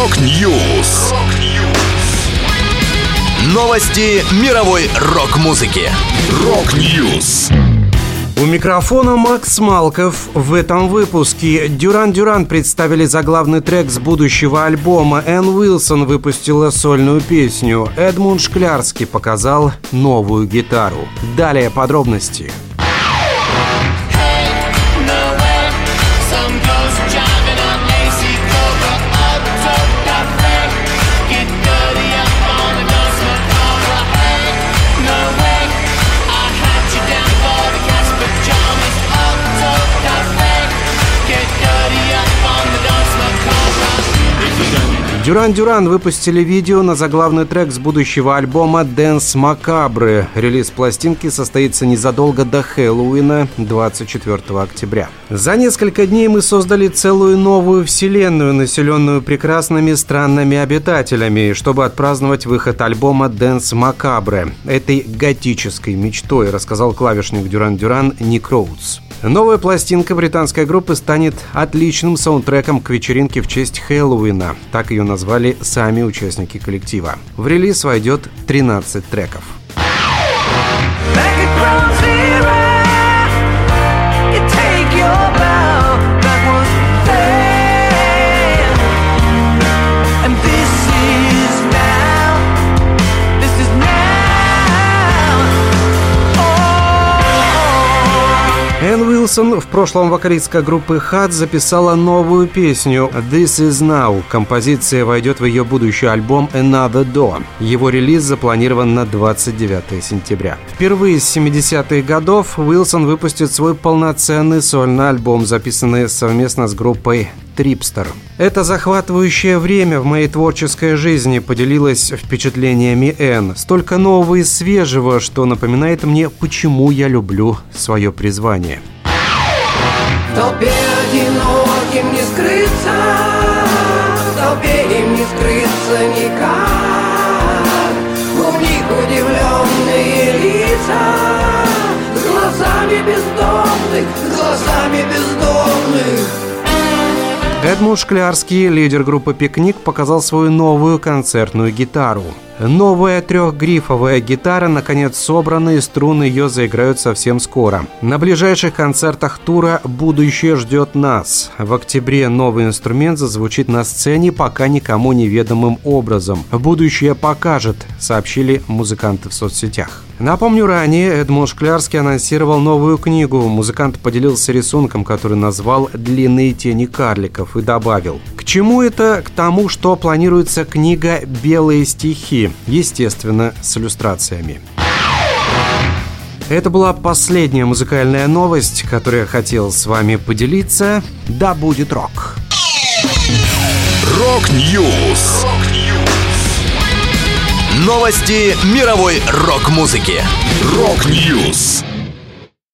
Rock News. Новости мировой рок-музыки. Rock News. У микрофона Макс Малков. В этом выпуске Duran Duran представили заглавный трек с будущего альбома. Энн Уилсон выпустила сольную песню. Эдмунд Шклярский показал новую гитару. Далее подробности. Подробности. Дюран Дюран выпустили видео на заглавный трек с будущего альбома «Dance Macabre». Релиз пластинки состоится незадолго до Хэллоуина, 24 октября. За несколько дней мы создали целую новую вселенную, населенную прекрасными странными обитателями, чтобы отпраздновать выход альбома «Dance Macabre». Этой готической мечтой, рассказал клавишник Дюран Дюран Ник Роудс. Новая пластинка британской группы станет отличным саундтреком к вечеринке в честь Хэллоуина. Так ее назвали сами участники коллектива. В релиз войдет 13 треков. Уилсон, в прошлом вокалистка группы Hot, записала новую песню «This Is Now». Композиция войдет в ее будущий альбом «Another Dawn». Его релиз запланирован на 29 сентября. Впервые с 70-х годов Уилсон выпустит свой полноценный сольный альбом, записанный совместно с группой Трипстер. Это захватывающее время в моей творческой жизни поделилась впечатлениями Энн. Столько нового и свежего, что напоминает мне, почему я люблю свое призвание. В толпе одиноким не скрыться, в толпе им не скрыться никак. У них удивленные лица, с глазами бездомных, с глазами бездомных. Эдмунд Шклярский, лидер группы «Пикник», показал свою новую концертную гитару. Новая трехгрифовая гитара наконец собрана, и струны ее заиграют совсем скоро. На ближайших концертах тура «Будущее ждет нас». В октябре новый инструмент зазвучит на сцене пока никому неведомым образом. «Будущее покажет», сообщили музыканты в соцсетях. Напомню, ранее Эдмунд Шклярский анонсировал новую книгу. Музыкант поделился рисунком, который назвал «Длинные тени карликов» и добавил «К чему это? К тому, что планируется книга «Белые стихи» естественно, с иллюстрациями. Это была последняя музыкальная новость, которую я хотел с вами поделиться. Да будет рок! Rock News! Новости мировой рок-музыки. Рок-Ньюс!